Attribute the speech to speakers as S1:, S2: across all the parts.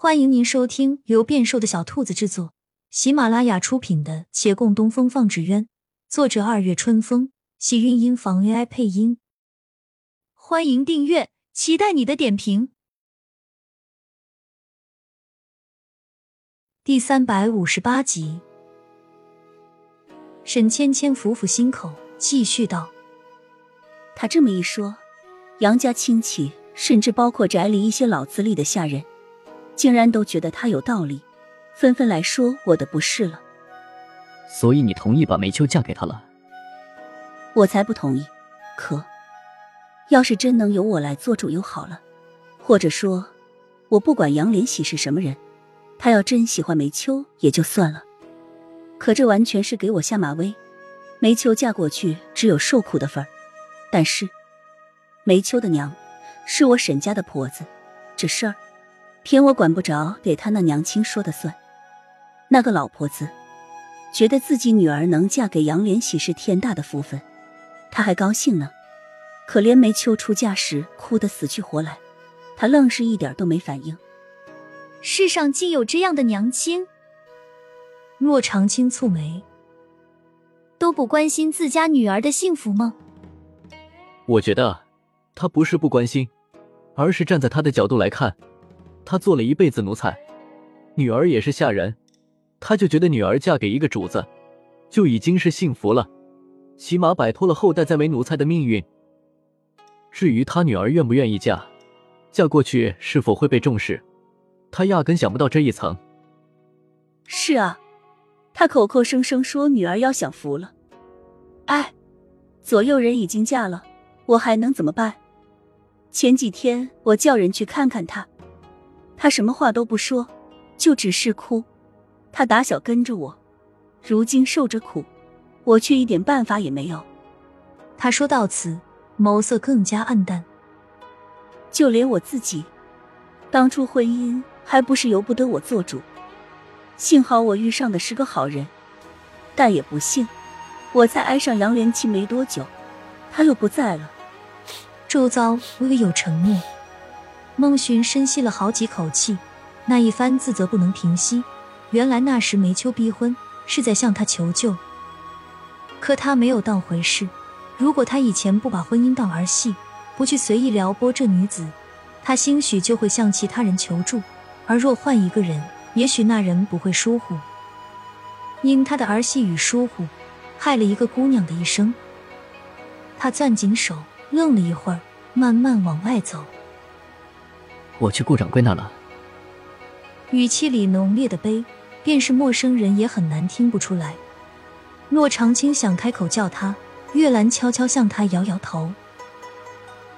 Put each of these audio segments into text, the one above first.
S1: 欢迎您收听由变瘦的小兔子制作、喜马拉雅出品的《且共东风放纸鸢》，作者二月春风，喜韵音房 AI 配音。欢迎订阅，期待你的点评。第三百五十八集，沈芊芊抚抚心口，继续道：“
S2: 他这么一说，杨家亲戚，甚至包括宅里一些老资历的下人。”竟然都觉得他有道理，纷纷来说我的不是了。
S3: 所以你同意把梅秋嫁给他了？
S2: 我才不同意。可，要是真能由我来做主又好了。或者说，我不管杨连喜是什么人，他要真喜欢梅秋也就算了。可这完全是给我下马威。梅秋嫁过去只有受苦的份儿。但是，梅秋的娘是我沈家的婆子，这事儿。偏我管不着，给他那娘亲说的算。那个老婆子觉得自己女儿能嫁给杨连喜是天大的福分，她还高兴呢。可怜梅秋出嫁时哭得死去活来，她愣是一点都没反应。
S1: 世上竟有这样的娘亲！若长青蹙眉，都不关心自家女儿的幸福吗？
S3: 我觉得他不是不关心，而是站在他的角度来看。他做了一辈子奴才，女儿也是下人，他就觉得女儿嫁给一个主子，就已经是幸福了，起码摆脱了后代再为奴才的命运。至于他女儿愿不愿意嫁，嫁过去是否会被重视，他压根想不到这一层。
S2: 是啊，他口口声声说女儿要享福了，哎，左右人已经嫁了，我还能怎么办？前几天我叫人去看看他。他什么话都不说，就只是哭。他打小跟着我，如今受着苦，我却一点办法也没有。
S1: 他说到此，眸色更加暗淡。
S2: 就连我自己，当初婚姻还不是由不得我做主。幸好我遇上的是个好人，但也不幸，我才爱上杨连七没多久，他又不在了。
S1: 周遭微有沉默。孟寻深吸了好几口气，那一番自责不能平息。原来那时梅秋逼婚是在向他求救，可他没有当回事。如果他以前不把婚姻当儿戏，不去随意撩拨这女子，他兴许就会向其他人求助。而若换一个人，也许那人不会疏忽。因他的儿戏与疏忽，害了一个姑娘的一生。他攥紧手，愣了一会儿，慢慢往外走。
S3: 我去顾掌柜那了。
S1: 语气里浓烈的悲，便是陌生人也很难听不出来。洛长青想开口叫他，月兰悄悄向他摇摇头。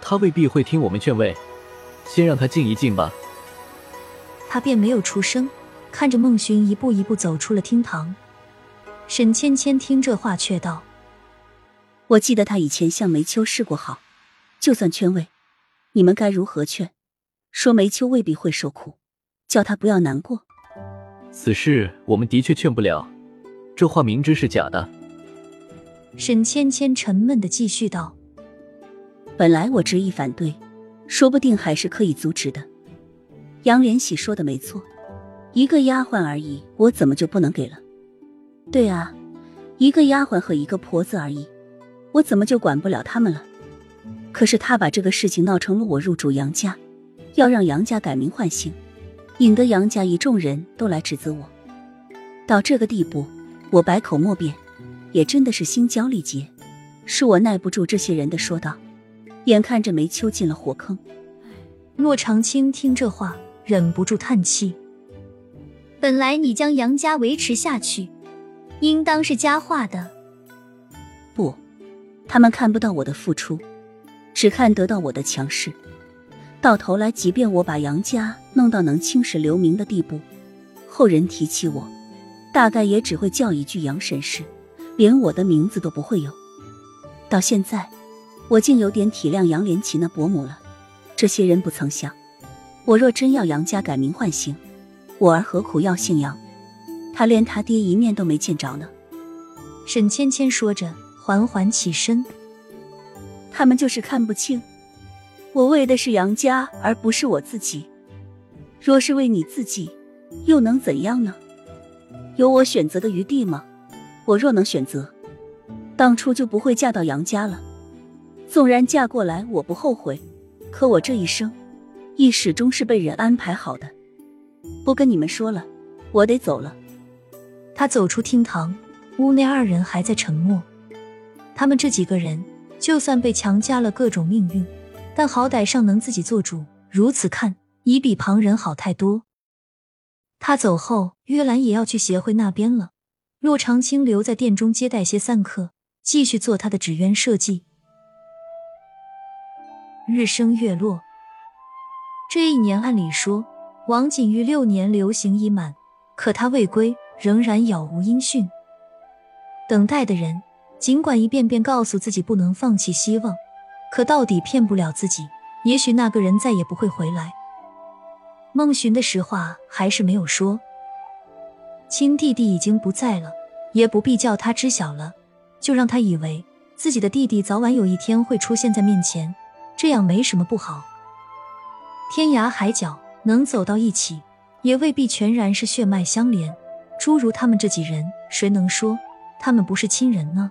S3: 他未必会听我们劝慰，先让他静一静吧。
S1: 他便没有出声，看着孟寻一步一步走出了厅堂。沈芊芊听这话却道：“
S2: 我记得他以前向梅秋示过好，就算劝慰，你们该如何劝？”说梅秋未必会受苦，叫他不要难过。
S3: 此事我们的确劝不了，这话明知是假的。
S1: 沈芊芊沉闷的继续道：“
S2: 本来我执意反对，说不定还是可以阻止的。杨连喜说的没错，一个丫鬟而已，我怎么就不能给了？对啊，一个丫鬟和一个婆子而已，我怎么就管不了他们了？可是他把这个事情闹成了我入主杨家。”要让杨家改名换姓，引得杨家一众人都来指责我。到这个地步，我百口莫辩，也真的是心焦力竭。是我耐不住这些人的说道。眼看着梅秋进了火坑，
S1: 洛长青听这话，忍不住叹气。本来你将杨家维持下去，应当是佳话的。
S2: 不，他们看不到我的付出，只看得到我的强势。到头来，即便我把杨家弄到能青史留名的地步，后人提起我，大概也只会叫一句杨沈氏，连我的名字都不会有。到现在，我竟有点体谅杨连奇那伯母了。这些人不曾想，我若真要杨家改名换姓，我儿何苦要姓杨？他连他爹一面都没见着呢。
S1: 沈芊芊说着，缓缓起身。
S2: 他们就是看不清。我为的是杨家，而不是我自己。若是为你自己，又能怎样呢？有我选择的余地吗？我若能选择，当初就不会嫁到杨家了。纵然嫁过来，我不后悔。可我这一生，亦始终是被人安排好的。不跟你们说了，我得走了。
S1: 他走出厅堂，屋内二人还在沉默。他们这几个人，就算被强加了各种命运，但好歹尚能自己做主。如此看，已比旁人好太多。他走后，约兰也要去协会那边了。洛长青留在店中接待些散客，继续做他的纸鸢设计。日升月落，这一年按理说王景玉六年流行已满，可他未归，仍然杳无音讯。等待的人尽管一遍遍告诉自己不能放弃希望，可到底骗不了自己。也许那个人再也不会回来。孟寻的实话还是没有说，亲弟弟已经不在了，也不必叫他知晓了，就让他以为自己的弟弟早晚有一天会出现在面前。这样没什么不好。天涯海角能走到一起，也未必全然是血脉相连。诸如他们这几人，谁能说他们不是亲人呢？